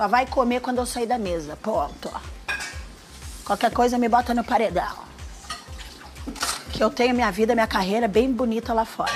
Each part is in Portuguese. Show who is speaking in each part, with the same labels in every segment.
Speaker 1: Só vai comer quando eu sair da mesa. Ponto. Qualquer coisa me bota no paredão. Que eu tenho minha vida, minha carreira bem bonita lá fora.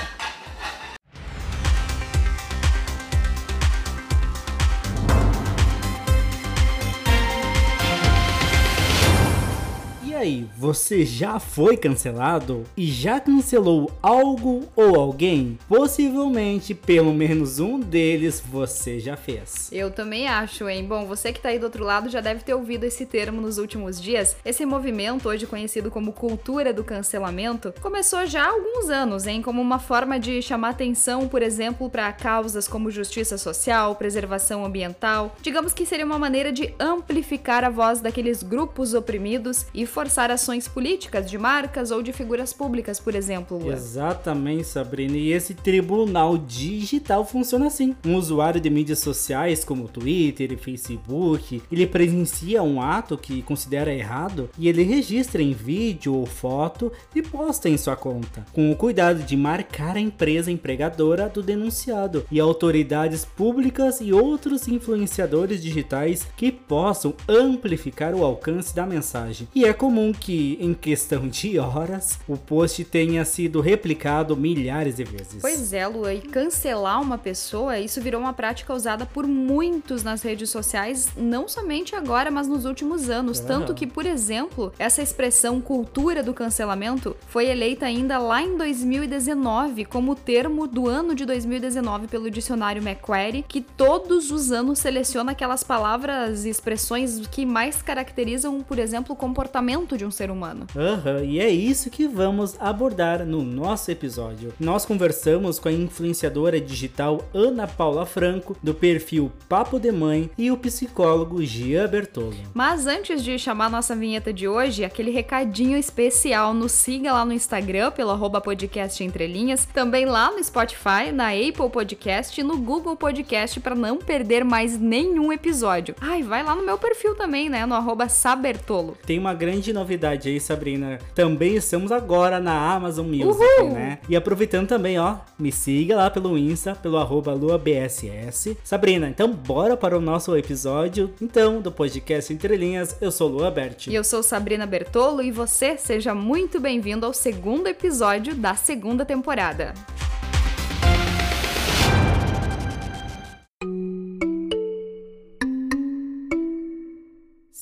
Speaker 2: Você já foi cancelado? E já cancelou algo ou alguém? Possivelmente, pelo menos um deles você já fez.
Speaker 3: Eu também acho, hein? Bom, você que tá aí do outro lado já deve ter ouvido esse termo nos últimos dias. Esse movimento, hoje conhecido como cultura do cancelamento, começou já há alguns anos, hein? Como uma forma de chamar atenção, por exemplo, para causas como justiça social, preservação ambiental. Digamos que seria uma maneira de amplificar a voz daqueles grupos oprimidos e forçar forçar políticas de marcas ou de figuras públicas, por exemplo.
Speaker 2: Exatamente, Sabrina. E esse tribunal digital funciona assim. Um usuário de mídias sociais como Twitter e Facebook, ele presencia um ato que considera errado e ele registra em vídeo ou foto e posta em sua conta, com o cuidado de marcar a empresa empregadora do denunciado e autoridades públicas e outros influenciadores digitais que possam amplificar o alcance da mensagem. E é comum comum que, em questão de horas, o post tenha sido replicado milhares de vezes.
Speaker 3: Pois é, Lua, e cancelar uma pessoa, isso virou uma prática usada por muitos nas redes sociais, não somente agora, mas nos últimos anos. Uhum. Tanto que, por exemplo, essa expressão cultura do cancelamento foi eleita ainda lá em 2019 como termo do ano de 2019 pelo dicionário Macquarie, que todos os anos seleciona aquelas palavras e expressões que mais caracterizam, por exemplo, o comportamento de um ser humano.
Speaker 2: Aham, uhum, e é isso que vamos abordar no nosso episódio. Nós conversamos com a influenciadora digital Ana Paula Franco, do perfil Papo de Mãe, e o psicólogo Gia Bertolo.
Speaker 3: Mas antes de chamar nossa vinheta de hoje, aquele recadinho especial, nos siga lá no Instagram, pelo arroba podcast entrelinhas, também lá no Spotify, na Apple Podcast e no Google Podcast para não perder mais nenhum episódio. Ai, vai lá no meu perfil também, né, no arroba sabertolo.
Speaker 2: Tem uma grande novidade aí, Sabrina. Também estamos agora na Amazon Music, Uhul! né? E aproveitando também, ó, me siga lá pelo Insta, pelo arroba LuaBSS. Sabrina, então bora para o nosso episódio, então, do podcast Entre Linhas. Eu sou Lua Berti.
Speaker 3: E eu sou Sabrina Bertolo e você seja muito bem-vindo ao segundo episódio da segunda temporada.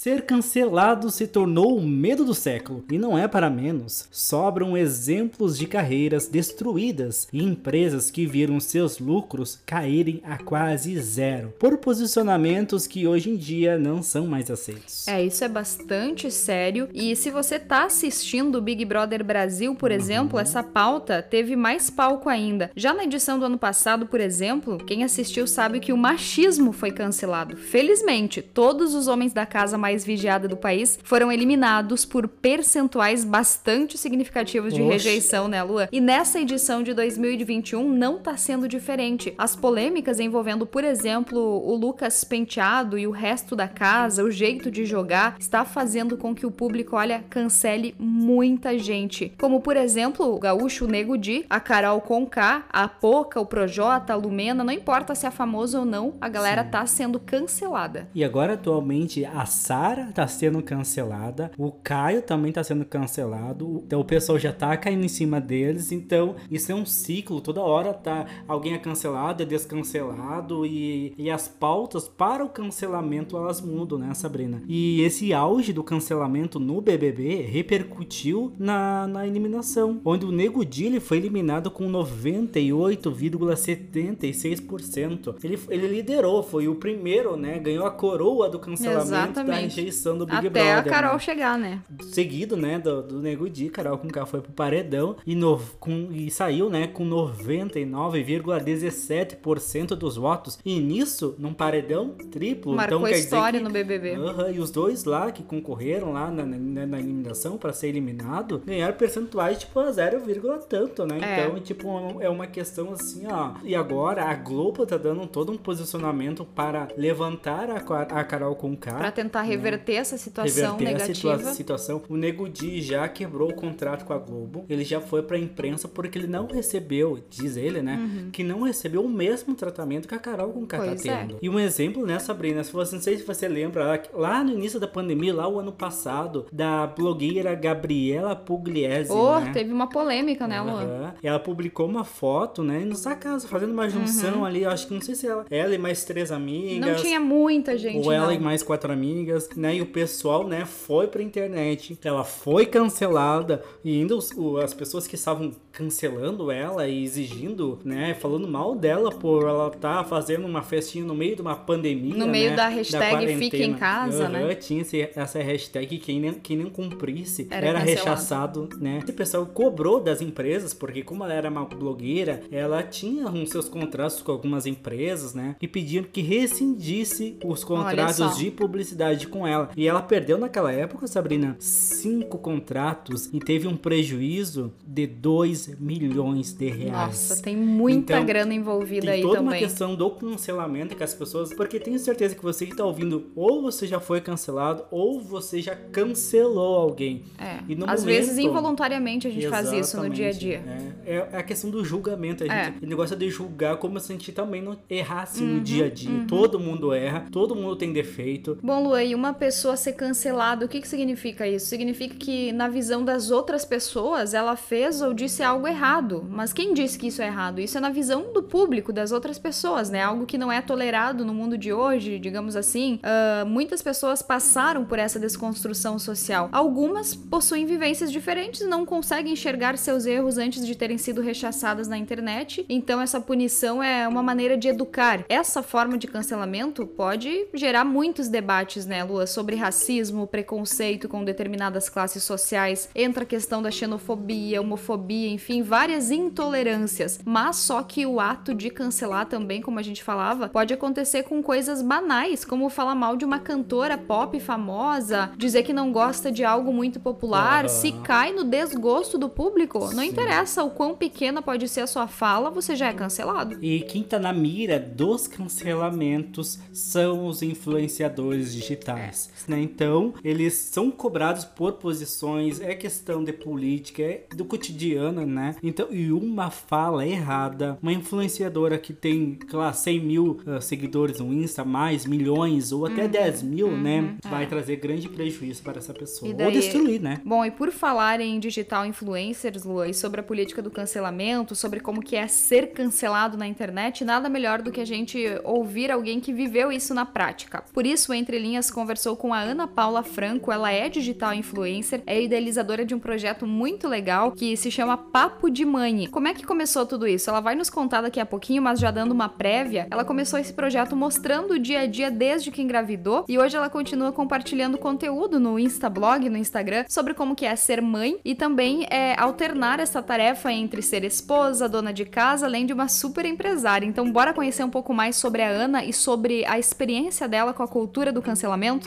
Speaker 2: Ser cancelado se tornou o medo do século, e não é para menos. Sobram exemplos de carreiras destruídas e empresas que viram seus lucros caírem a quase zero, por posicionamentos que hoje em dia não são mais aceitos.
Speaker 3: É, isso é bastante sério. E se você tá assistindo o Big Brother Brasil, por uhum. exemplo, essa pauta teve mais palco ainda. Já na edição do ano passado, por exemplo, quem assistiu sabe que o machismo foi cancelado. Felizmente, todos os homens da casa mais mais vigiada do país, foram eliminados por percentuais bastante significativos de Oxe. rejeição, né, Lua? E nessa edição de 2021 não tá sendo diferente. As polêmicas envolvendo, por exemplo, o Lucas Penteado e o resto da casa, o jeito de jogar, está fazendo com que o público, olha, cancele muita gente. Como, por exemplo, o Gaúcho Nego Di, a Carol Conká, a Poca, o Projota, a Lumena, não importa se é famoso ou não, a galera Sim. tá sendo cancelada.
Speaker 2: E agora, atualmente, a Sara Sara tá sendo cancelada, o Caio também tá sendo cancelado, então o pessoal já tá caindo em cima deles, então isso é um ciclo, toda hora tá alguém é cancelado, é descancelado e, e as pautas para o cancelamento elas mudam, né, Sabrina? E esse auge do cancelamento no BBB repercutiu na, na eliminação, onde o Nego Di foi eliminado com 98,76%. Ele, ele liderou, foi o primeiro, né, ganhou a coroa do cancelamento
Speaker 3: Exatamente
Speaker 2: rejeição do Big
Speaker 3: Até
Speaker 2: Brother.
Speaker 3: Até a Carol
Speaker 2: né?
Speaker 3: chegar, né?
Speaker 2: Seguido, né, do, do Nego Di, Carol com K foi pro paredão e, no, com, e saiu, né, com 99,17% dos votos. E nisso, num paredão triplo.
Speaker 3: Marcou
Speaker 2: então,
Speaker 3: quer história
Speaker 2: que,
Speaker 3: no BBB.
Speaker 2: Uh -huh, e os dois lá que concorreram lá na, na, na eliminação para ser eliminado, ganharam percentuais tipo a 0, tanto, né? É. Então, tipo, é uma questão assim, ó. E agora a Globo tá dando todo um posicionamento para levantar a, a Carol com K.
Speaker 3: Pra tentar reverter reverter essa situação
Speaker 2: reverter
Speaker 3: negativa.
Speaker 2: situa situação. O Nego Di já quebrou o contrato com a Globo. Ele já foi pra imprensa porque ele não recebeu, diz ele, né?
Speaker 3: Uhum.
Speaker 2: Que não recebeu o mesmo tratamento que a Carol com tá
Speaker 3: Pois é.
Speaker 2: tendo. E um exemplo, né, Sabrina? Se você, não sei se você lembra, lá- no início da pandemia, lá o ano passado, da blogueira Gabriela Pugliese,
Speaker 3: Oh,
Speaker 2: né?
Speaker 3: teve uma polêmica, né?
Speaker 2: Aham. Ela publicou uma foto, né, na sua casa, fazendo uma junção ali. Eu acho que não sei se ela, ela e mais três amigas.
Speaker 3: Não tinha muita gente,
Speaker 2: Ou ela
Speaker 3: não.
Speaker 2: e mais quatro amigas, né? E o pessoal, né, foi pra internet. Ela foi cancelada. E ainda os- o- as pessoas que estavam cancelando ela e exigindo, né? Falando mal dela por ela estar fazendo uma festinha no meio de uma pandemia.
Speaker 3: No meio
Speaker 2: né,
Speaker 3: da hashtag fique em casa,
Speaker 2: Aham,
Speaker 3: né?
Speaker 2: Tinha esse- essa hashtag quem nem, quem nem cumprisse
Speaker 3: Era
Speaker 2: era, rechaçado, né? Esse pessoal cobrou das empresas, porque como ela era uma blogueira, ela tinha uns seus contratos com algumas empresas, né? E pediram que rescindisse os contratos de publicidade com ela. E ela perdeu naquela época, Sabrina, cinco contratos e teve um prejuízo de 2 milhões de reais.
Speaker 3: Nossa, tem muita
Speaker 2: Então,
Speaker 3: grana envolvida
Speaker 2: Tem
Speaker 3: aí
Speaker 2: toda uma
Speaker 3: também.
Speaker 2: questão do cancelamento que as pessoas. Porque tenho certeza que você que tá ouvindo, ou você já foi cancelado, ou você já cancelou alguém.
Speaker 3: É.
Speaker 2: E no
Speaker 3: Às
Speaker 2: momento-
Speaker 3: vezes, involuntariamente, a gente faz isso no dia a dia.
Speaker 2: É, é a questão do julgamento. A gente,
Speaker 3: É.
Speaker 2: O negócio é de julgar como se a gente também não errasse
Speaker 3: Uhum,
Speaker 2: no dia a dia. Todo mundo erra, todo mundo tem defeito.
Speaker 3: Bom, Luan, e uma pessoa ser cancelada, o que, que significa isso? Significa que, na visão das outras pessoas, ela fez ou disse algo errado. Mas quem disse que isso é errado? Isso é na visão do público, das outras pessoas, né? Algo que não é tolerado no mundo de hoje, digamos assim. Ah, muitas pessoas passaram por essa desconstrução social. Algumas possuem vivências diferentes não conseguem enxergar seus erros antes de terem sido rechaçadas na internet. Então, essa punição é uma maneira de educar. Essa forma de cancelamento pode gerar muitos debates, né, Sobre racismo, preconceito com determinadas classes sociais. Entra a questão da xenofobia, homofobia, enfim, várias intolerâncias. Mas só que o ato de cancelar também, como a gente falava, pode acontecer com coisas banais, como falar mal de uma cantora pop famosa, dizer que não gosta de algo muito popular, se cai no desgosto do público. Não
Speaker 2: Sim.
Speaker 3: interessa o quão pequena pode ser a sua fala, você já é cancelado.
Speaker 2: E quem tá na mira dos cancelamentos são os influenciadores digitais. Né? Então, eles são cobrados por posições, é questão de política, é do cotidiano, né? Então, e uma fala errada, uma influenciadora que tem, claro, 100 mil ah, seguidores no Insta, mais milhões ou
Speaker 3: Uhum.
Speaker 2: até 10 mil, né? Vai trazer grande prejuízo para essa pessoa.
Speaker 3: E
Speaker 2: Ou
Speaker 3: daí-
Speaker 2: destruir, né?
Speaker 3: Bom, e por falar em digital influencers, Lua, e sobre a política do cancelamento, sobre como que é ser cancelado na internet, nada melhor do que a gente ouvir alguém que viveu isso na prática. Por isso, Entre Linhas conversou com a Ana Paula Franco, ela é digital influencer, é idealizadora de um projeto muito legal que se chama Papo de Mãe. Como é que começou tudo isso? Ela vai nos contar daqui a pouquinho, mas já dando uma prévia, ela começou esse projeto mostrando o dia a dia desde que engravidou e hoje ela continua compartilhando conteúdo no Instablog, no Instagram, sobre como que é ser mãe e também é alternar essa tarefa entre ser esposa, dona de casa, além de uma super empresária. Então, bora conhecer um pouco mais sobre a Ana e sobre a experiência dela com a cultura do cancelamento?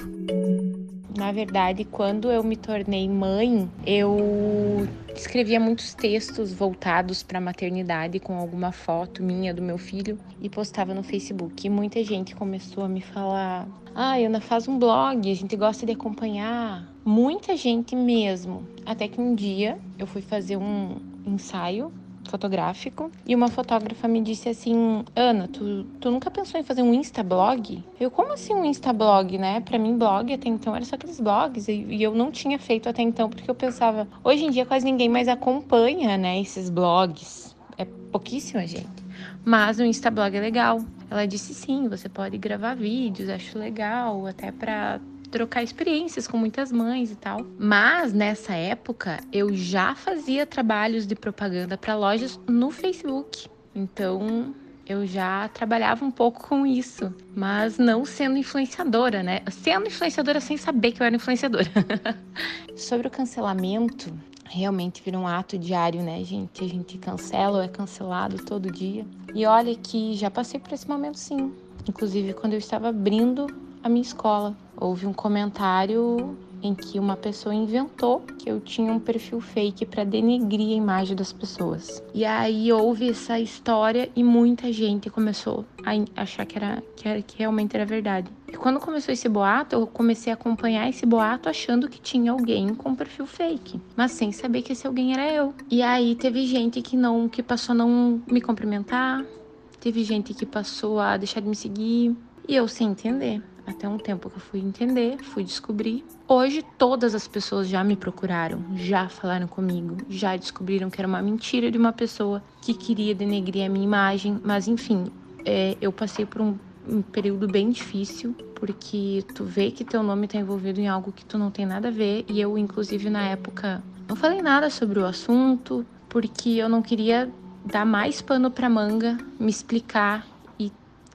Speaker 4: Na verdade, quando eu me tornei mãe, eu escrevia muitos textos voltados para a maternidade com alguma foto minha do meu filho e postava no Facebook. E muita gente começou a me falar: "Ah, Ana, faz um blog, a gente gosta de acompanhar". Muita gente mesmo. Até que um dia eu fui fazer um ensaio fotográfico e uma fotógrafa me disse assim: Ana, tu, tu nunca pensou em fazer um Instablog? Eu, como assim um Instablog, né? Pra mim, blog até então era só aqueles blogs e, e eu não tinha feito até então porque eu pensava, hoje em dia quase ninguém mais acompanha, né, esses blogs. É pouquíssima gente. Mas o Instablog é legal. Ela disse sim, você pode gravar vídeos, acho legal, até pra trocar experiências com muitas mães e tal. Mas nessa época eu já fazia trabalhos de propaganda para lojas no Facebook. Então eu já trabalhava um pouco com isso, mas não sendo influenciadora, né? Sendo influenciadora sem saber que eu era influenciadora. Sobre o cancelamento, realmente vira um ato diário, né, gente? A gente cancela ou é cancelado todo dia. E olha que já passei por esse momento sim. Inclusive quando eu estava abrindo a minha escola, houve um comentário em que uma pessoa inventou que eu tinha um perfil fake para denegrir a imagem das pessoas. E aí houve essa história e muita gente começou a achar que era que, era, que realmente era verdade. E quando começou esse boato, eu comecei a acompanhar esse boato achando que tinha alguém com perfil fake, mas sem saber que esse alguém era eu. E aí teve gente que não, que passou a não me cumprimentar, teve gente que passou a deixar de me seguir, e eu sem entender. Até um tempo que eu fui entender, fui descobrir. Hoje todas as pessoas já me procuraram, já falaram comigo, já descobriram que era uma mentira de uma pessoa que queria denegrir a minha imagem, mas enfim, é, eu passei por um um período bem difícil, porque tu vê que teu nome tá envolvido em algo que tu não tem nada a ver, e eu, inclusive, na época, não falei nada sobre o assunto, porque eu não queria dar mais pano pra manga, me explicar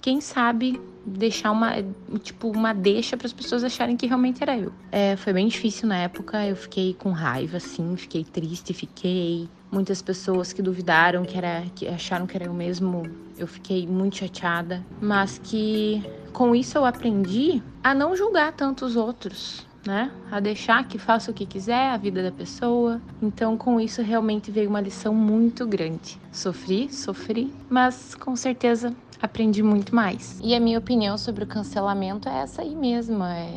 Speaker 4: quem sabe, deixar uma, tipo, uma deixa para as pessoas acharem que realmente era eu. É, foi bem difícil na época, eu fiquei com raiva, assim, fiquei triste, fiquei. Muitas pessoas que duvidaram que era que acharam que era eu mesmo eu fiquei muito chateada. Mas que com isso eu aprendi a não julgar tanto os outros né? A deixar que faça o que quiser a vida da pessoa. Então com isso realmente veio uma lição muito grande. Sofri sofri mas com certeza aprendi muito mais. E a minha opinião sobre o cancelamento é essa aí mesmo é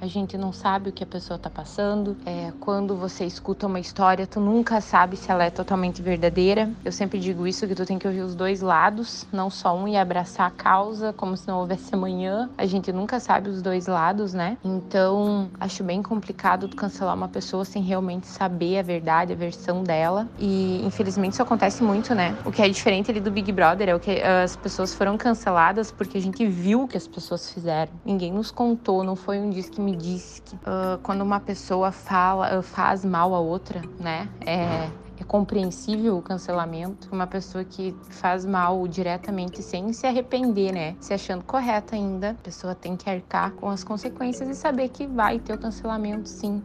Speaker 4: a gente não sabe o que a pessoa tá passando. É, quando você escuta uma história, tu nunca sabe se ela é totalmente verdadeira. Eu sempre digo isso, que tu tem que ouvir os dois lados, não só um e abraçar a causa como se não houvesse amanhã. A gente nunca sabe os dois lados, né? Então, acho bem complicado tu cancelar uma pessoa sem realmente saber a verdade, a versão dela. E, infelizmente, isso acontece muito, né? O que é diferente ali do Big Brother é o que as pessoas foram canceladas porque a gente viu o que as pessoas fizeram. Ninguém nos contou, não foi um disco que me que uh, quando uma pessoa fala, uh, faz mal a outra, né? É, é compreensível o cancelamento. Uma pessoa que faz mal diretamente sem se arrepender, né? Se achando correta ainda, a pessoa tem que arcar com as consequências e saber que vai ter o cancelamento sim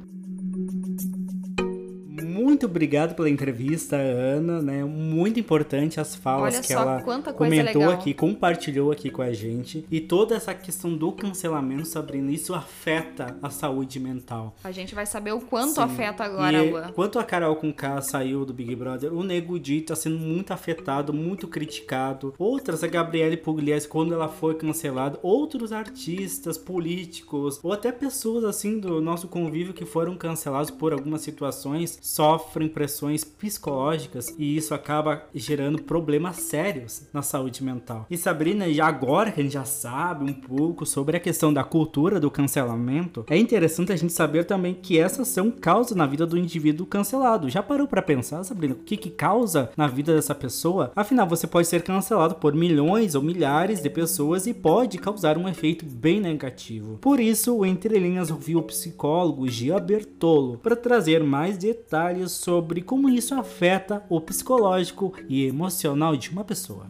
Speaker 2: muito obrigado pela entrevista, Ana, né? Muito importante as falas
Speaker 3: Olha
Speaker 2: que ela comentou aqui, compartilhou aqui com a gente. E toda essa questão do cancelamento, Sabrina, isso afeta a saúde mental.
Speaker 3: A gente vai saber o quanto Sim. afeta agora, e
Speaker 2: Luan. Quanto a Carol com K saiu do Big Brother, o Nego Di tá sendo muito afetado, muito criticado. Outras, a Gabriele Pugliese, quando ela foi cancelada, outros artistas, políticos, ou até pessoas assim do nosso convívio que foram cancelados por algumas situações, só sofrem pressões psicológicas e isso acaba gerando problemas sérios na saúde mental. E Sabrina, já agora que a gente já sabe um pouco sobre a questão da cultura do cancelamento, é interessante a gente saber também que essas são causas na vida do indivíduo cancelado. Já parou para pensar, Sabrina, o que que causa na vida dessa pessoa? Afinal, você pode ser cancelado por milhões ou milhares de pessoas e pode causar um efeito bem negativo. Por isso, o Entre Linhas ouviu o psicólogo Gia Bertolo para trazer mais detalhes detalhes sobre como isso afeta o psicológico e emocional de uma pessoa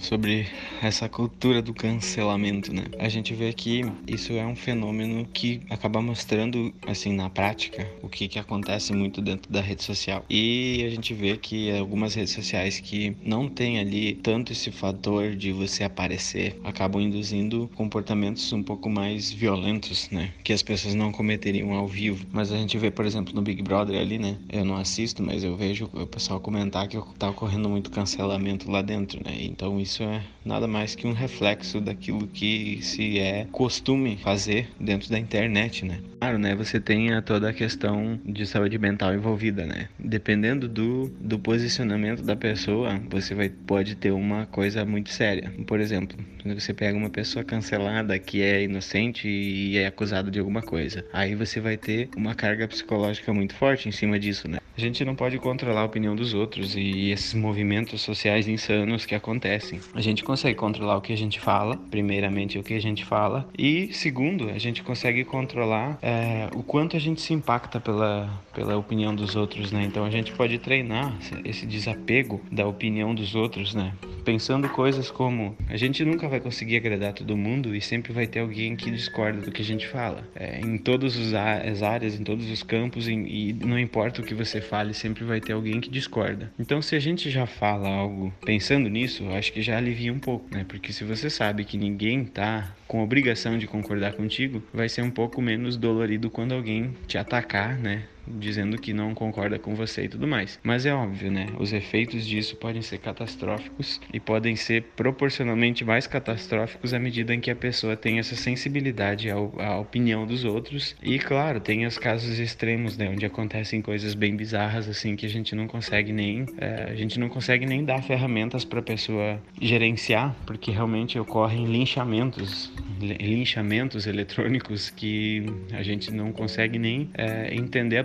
Speaker 5: sobre essa cultura do cancelamento, né? A gente vê que isso é um fenômeno que acaba mostrando, assim, na prática, o que, que acontece muito dentro da rede social. E a gente vê que algumas redes sociais que não tem ali tanto esse fator de você aparecer, acabam induzindo comportamentos um pouco mais violentos, né? Que as pessoas não cometeriam ao vivo. Mas a gente vê, por exemplo, no Big Brother ali, né? Eu não assisto, mas eu vejo o pessoal comentar que tá ocorrendo muito cancelamento lá dentro, né? Então isso é nada mais que um reflexo daquilo que se é costume fazer dentro da internet, né? Claro, né? Você tem toda a questão de saúde mental envolvida, né? Dependendo do, do posicionamento da pessoa, você vai, pode ter uma coisa muito séria. Por exemplo, quando você pega uma pessoa cancelada que é inocente e é acusada de alguma coisa, aí você vai ter uma carga psicológica muito forte em cima disso, né? A gente não pode controlar a opinião dos outros e esses movimentos sociais insanos que acontecem. A gente consegue controlar o que a gente fala, primeiramente o que a gente fala, e segundo, a gente consegue controlar é, o quanto a gente se impacta pela, pela opinião dos outros, né? Então a gente pode treinar esse desapego da opinião dos outros, né? Pensando coisas como a gente nunca vai conseguir agradar todo mundo e sempre vai ter alguém que discorda do que a gente fala. É, em todas as áreas, em todos os campos, e, e não importa o que você fale, sempre vai ter alguém que discorda. Então, se a gente já fala algo pensando nisso, acho que já alivia um pouco, né? Porque se você sabe que ninguém tá com obrigação de concordar contigo, vai ser um pouco menos dolorido quando alguém te atacar, né? Dizendo que não concorda com você e tudo mais. Mas é óbvio, né? Os efeitos disso podem ser catastróficos e podem ser proporcionalmente mais catastróficos à medida em que a pessoa tem essa sensibilidade ao, à opinião dos outros. E claro, tem os casos extremos, né? Onde acontecem coisas bem bizarras assim que a gente não consegue nem é, a gente não consegue nem dar ferramentas para a pessoa gerenciar, porque realmente ocorrem linchamentos, linchamentos eletrônicos que a gente não consegue nem é, entender a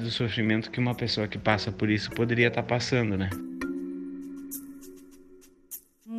Speaker 5: do sofrimento que uma pessoa que passa por isso poderia estar tá passando, né?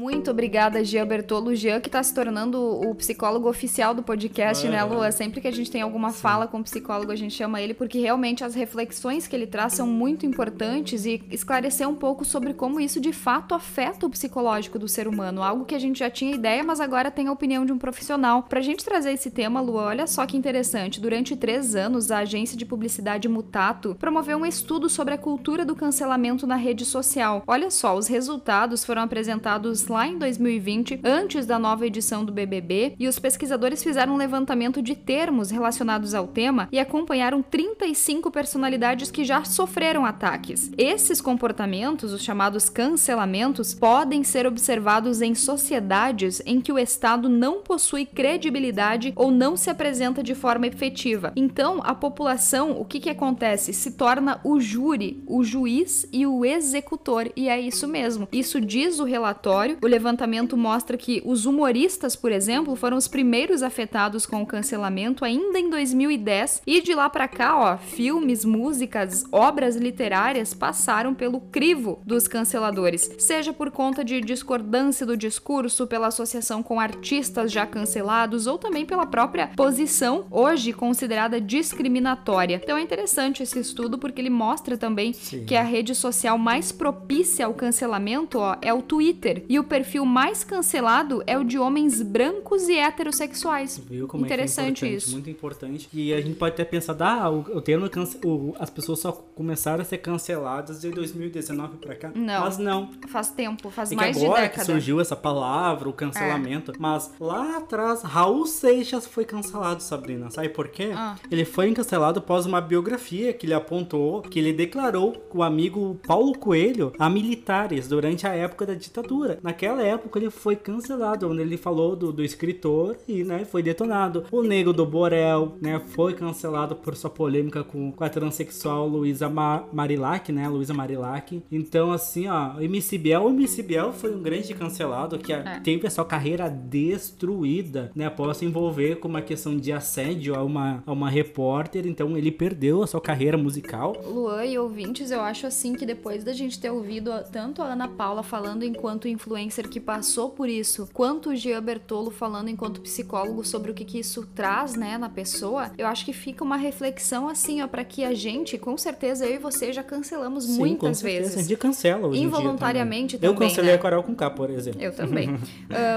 Speaker 3: Muito obrigada, Gia Bertolo. Gia que está se tornando o psicólogo oficial do podcast, né, Lua? Sempre que a gente tem alguma Sim. fala com o psicólogo, a gente chama ele, porque realmente as reflexões que ele traz são muito importantes e esclarecer um pouco sobre como isso de fato afeta o psicológico do ser humano. Algo que a gente já tinha ideia, mas agora tem a opinião de um profissional. Pra gente trazer esse tema, Lua, olha só que interessante. Durante três anos, a agência de publicidade Mutato promoveu um estudo sobre a cultura do cancelamento na rede social. Olha só, os resultados foram apresentados lá em 2020, antes da nova edição do BBB, e os pesquisadores fizeram um levantamento de termos relacionados ao tema e acompanharam 35 personalidades que já sofreram ataques. Esses comportamentos, os chamados cancelamentos, podem ser observados em sociedades em que o Estado não possui credibilidade ou não se apresenta de forma efetiva. Então, a população, o que, que acontece? Se torna o júri, o juiz e o executor. E é isso mesmo. Isso diz o relatório. O levantamento mostra que os humoristas, por exemplo, foram os primeiros afetados com o cancelamento ainda em 2010 e de lá para cá, ó, filmes, músicas, obras literárias passaram pelo crivo dos canceladores, seja por conta de discordância do discurso, pela associação com artistas já cancelados ou também pela própria posição hoje considerada discriminatória. Então é interessante esse estudo porque ele mostra também Sim. que a rede social mais propícia ao cancelamento ó, é o Twitter e o perfil perfil mais cancelado é o de homens brancos e heterossexuais.
Speaker 2: Viu como
Speaker 3: interessante
Speaker 2: é, é
Speaker 3: isso.
Speaker 2: Muito importante. E a gente pode até pensar, ah, o, o termo cance... o, as pessoas só começaram a ser canceladas de 2019 para cá.
Speaker 3: Não.
Speaker 2: Mas não.
Speaker 3: Faz tempo, faz
Speaker 2: é
Speaker 3: mais
Speaker 2: que agora
Speaker 3: de década.
Speaker 2: que surgiu essa palavra, o cancelamento. É. Mas lá atrás, Raul Seixas foi cancelado, Sabrina. Sabe por quê? Ah. Ele foi cancelado após uma biografia que ele apontou, que ele declarou o amigo Paulo Coelho a militares durante a época da ditadura. Naquela época ele foi cancelado, onde ele falou do, do escritor e, né, foi detonado. O Nego do Borel, né, foi cancelado por sua polêmica com, com a transexual Luísa Ma Marilac, né, Luísa Marilac. Então, assim, ó, MC Biel, o MC Biel foi um grande cancelado que é. teve a sua carreira destruída, né, após se envolver com uma questão de assédio a uma, a uma repórter, então ele perdeu a sua carreira musical.
Speaker 3: Luan e ouvintes, eu acho assim que depois da gente ter ouvido tanto a Ana Paula falando enquanto influencer que passou por isso, quanto o Gia Bertolo falando enquanto psicólogo sobre o que, que isso traz, né, na pessoa, eu acho que fica uma reflexão assim, ó, para que a gente, com certeza eu e você já cancelamos
Speaker 2: Sim,
Speaker 3: muitas
Speaker 2: com
Speaker 3: vezes.
Speaker 2: A gente cancela hoje
Speaker 3: Involuntariamente
Speaker 2: também.
Speaker 3: também.
Speaker 2: Eu cancelei
Speaker 3: né?
Speaker 2: a Carol com K, por exemplo.
Speaker 3: Eu também. uh,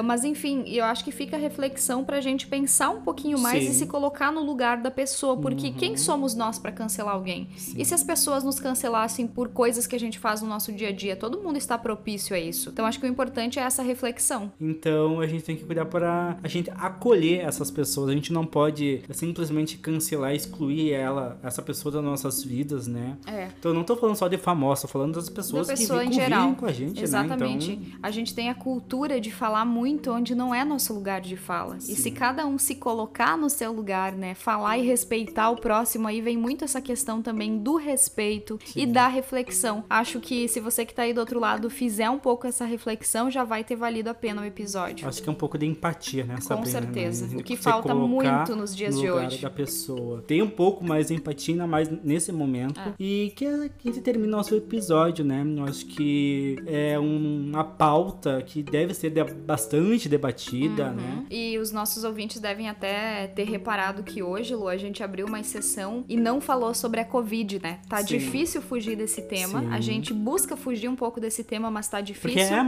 Speaker 3: mas enfim, eu acho que fica a reflexão pra gente pensar um pouquinho mais Sim. e se colocar no lugar da pessoa, porque uhum. quem somos nós para cancelar alguém? Sim. E se as pessoas nos cancelassem por coisas que a gente faz no nosso dia a dia? Todo mundo está propício a isso. Então acho que o importante é essa reflexão.
Speaker 2: Então a gente tem que cuidar para a gente acolher essas pessoas. A gente não pode simplesmente cancelar, excluir ela, essa pessoa das nossas vidas, né?
Speaker 3: É.
Speaker 2: Então eu não tô falando só de famosa, tô falando das pessoas
Speaker 3: da pessoa
Speaker 2: que
Speaker 3: em geral.
Speaker 2: com a gente,
Speaker 3: Exatamente.
Speaker 2: né? Então...
Speaker 3: A gente tem a cultura de falar muito onde não é nosso lugar de fala. Sim. E se cada um se colocar no seu lugar, né, falar e respeitar o próximo, aí vem muito essa questão também do respeito Sim. e da reflexão. Acho que se você que tá aí do outro lado fizer um pouco essa reflexão, já vai ter valido a pena o episódio.
Speaker 2: Acho que é um pouco de empatia, né,
Speaker 3: Sabrina? Com certeza. Né? O que falta muito nos dias
Speaker 2: no
Speaker 3: de hoje.
Speaker 2: da pessoa. Tem um pouco mais de empatia, ainda mais nesse momento. É. E que a gente termina nosso episódio, né? Eu acho que é uma pauta que deve ser bastante debatida, uhum. né?
Speaker 3: E os nossos ouvintes devem até ter reparado que hoje, Lu, a gente abriu uma exceção e não falou sobre a Covid, né? Tá Sim. difícil fugir desse tema. Sim. A gente busca fugir um pouco desse tema, mas tá difícil.
Speaker 2: Porque é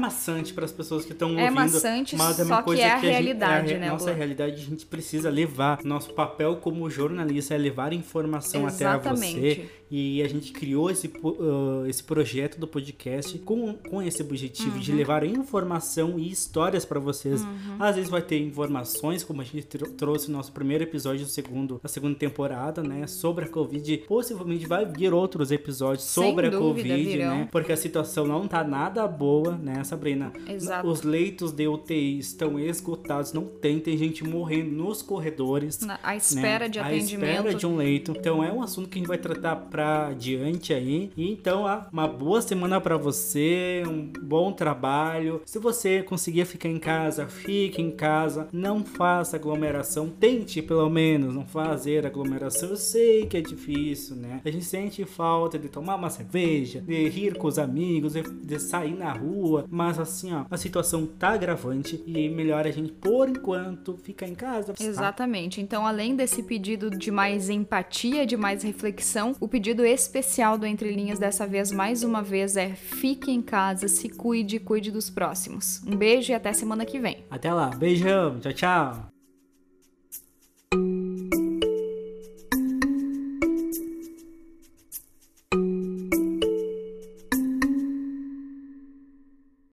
Speaker 2: maçante para as pessoas que estão ouvindo.
Speaker 3: É maçante,
Speaker 2: mas é uma
Speaker 3: que
Speaker 2: coisa
Speaker 3: é a
Speaker 2: que a
Speaker 3: realidade,
Speaker 2: gente, é,
Speaker 3: né,
Speaker 2: Nossa realidade a gente precisa levar. Nosso papel como jornalista é levar informação até a você.
Speaker 3: Exatamente.
Speaker 2: E a gente criou esse, uh, esse projeto do podcast com, com esse objetivo
Speaker 3: Uhum.
Speaker 2: de levar informação e histórias para vocês. Às vezes vai ter informações, como a gente tro- trouxe no nosso primeiro episódio do segundo, da segunda temporada, né? Sobre a Covid. Possivelmente vai vir outros episódios sobre a Covid,
Speaker 3: virão.
Speaker 2: né? Porque a situação não tá nada boa, né, Sabrina?
Speaker 3: Exato.
Speaker 2: Os leitos de UTI estão esgotados, não tem, tem gente morrendo nos corredores.
Speaker 3: Na- à espera de
Speaker 2: né?
Speaker 3: atendimento.
Speaker 2: À espera de um leito. Então é um assunto que a gente vai tratar pra adiante aí. E então, ah, uma boa semana pra você, um bom trabalho. Se você conseguir ficar em casa, fique em casa. Não faça aglomeração. Tente, pelo menos, não fazer aglomeração. Eu sei que é difícil, né? A gente sente falta de tomar uma cerveja, de rir com os amigos, de, de sair na rua. Mas assim, ó, a situação tá agravante e melhor a gente, por enquanto, ficar em casa. tá?
Speaker 3: Exatamente. Então, além desse pedido de mais empatia, de mais reflexão, o pedido especial do Entre Linhas dessa vez, mais uma vez, é fique em casa, se cuide cuide dos próximos. Um beijo e até semana que vem.
Speaker 2: Até lá, beijão, tchau, tchau.